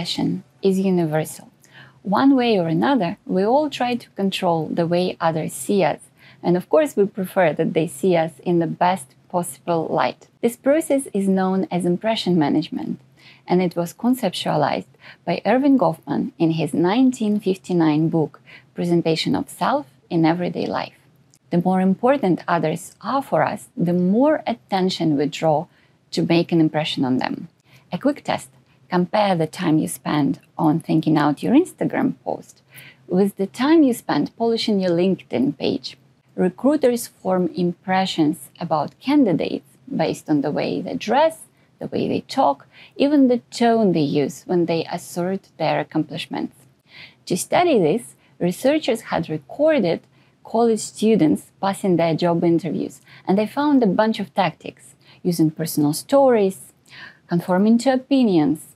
impression is universal. One way or another, we all try to control the way others see us. And of course, we prefer that they see us in the best possible light. This process is known as impression management, and it was conceptualized by Erving Goffman in his 1959 book, Presentation of Self in Everyday Life. The more important others are for us, the more attention we draw to make an impression on them. A quick test compare the time you spend on thinking out your Instagram post with the time you spend polishing your LinkedIn page. Recruiters form impressions about candidates based on the way they dress, the way they talk, even the tone they use when they assert their accomplishments. To study this, researchers had recorded college students passing their job interviews, and they found a bunch of tactics using personal stories, conforming to opinions,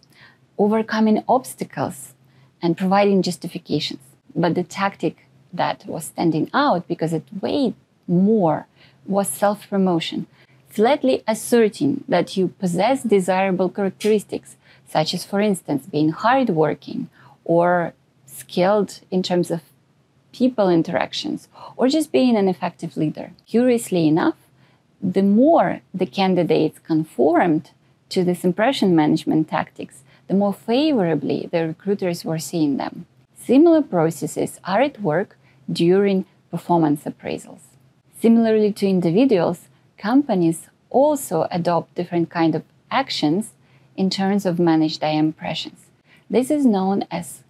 overcoming obstacles, and providing justifications. But the tactic that was standing out because it weighed more was self promotion, flatly asserting that you possess desirable characteristics, such as, for instance, being hardworking or skilled in terms of people interactions, or just being an effective leader. Curiously enough, the more the candidates conformed to this impression management tactics, the more favorably the recruiters were seeing them. Similar processes are at work during performance appraisals. Similarly to individuals, companies also adopt different kind of actions in terms of manage their impressions. This is known as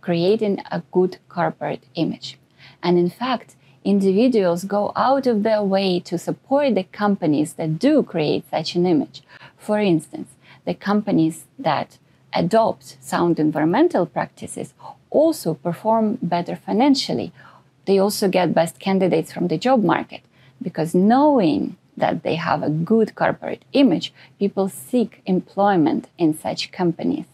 creating a good corporate image. And in fact, individuals go out of their way to support the companies that do create such an image. For instance, the companies that adopt sound environmental practices also perform better financially. They also get best candidates from the job market because knowing that they have a good corporate image, people seek employment in such companies.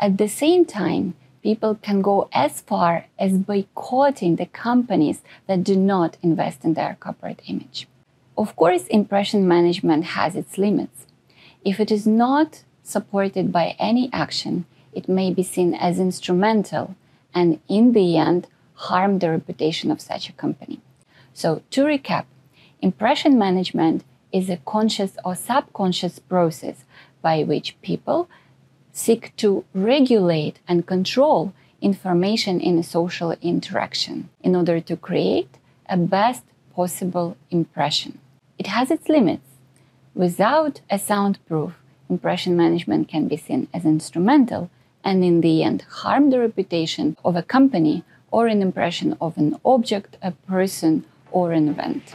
At the same time, people can go as far as boycotting the companies that do not invest in their corporate image. Of course, impression management has its limits. If it is not supported by any action, it may be seen as instrumental and, in the end, harm the reputation of such a company. So, to recap, impression management is a conscious or subconscious process by which people seek to regulate and control information in a social interaction in order to create a best possible impression. It has its limits. Without a sound proof, impression management can be seen as instrumental and in the end harm the reputation of a company or an impression of an object, a person, or an event.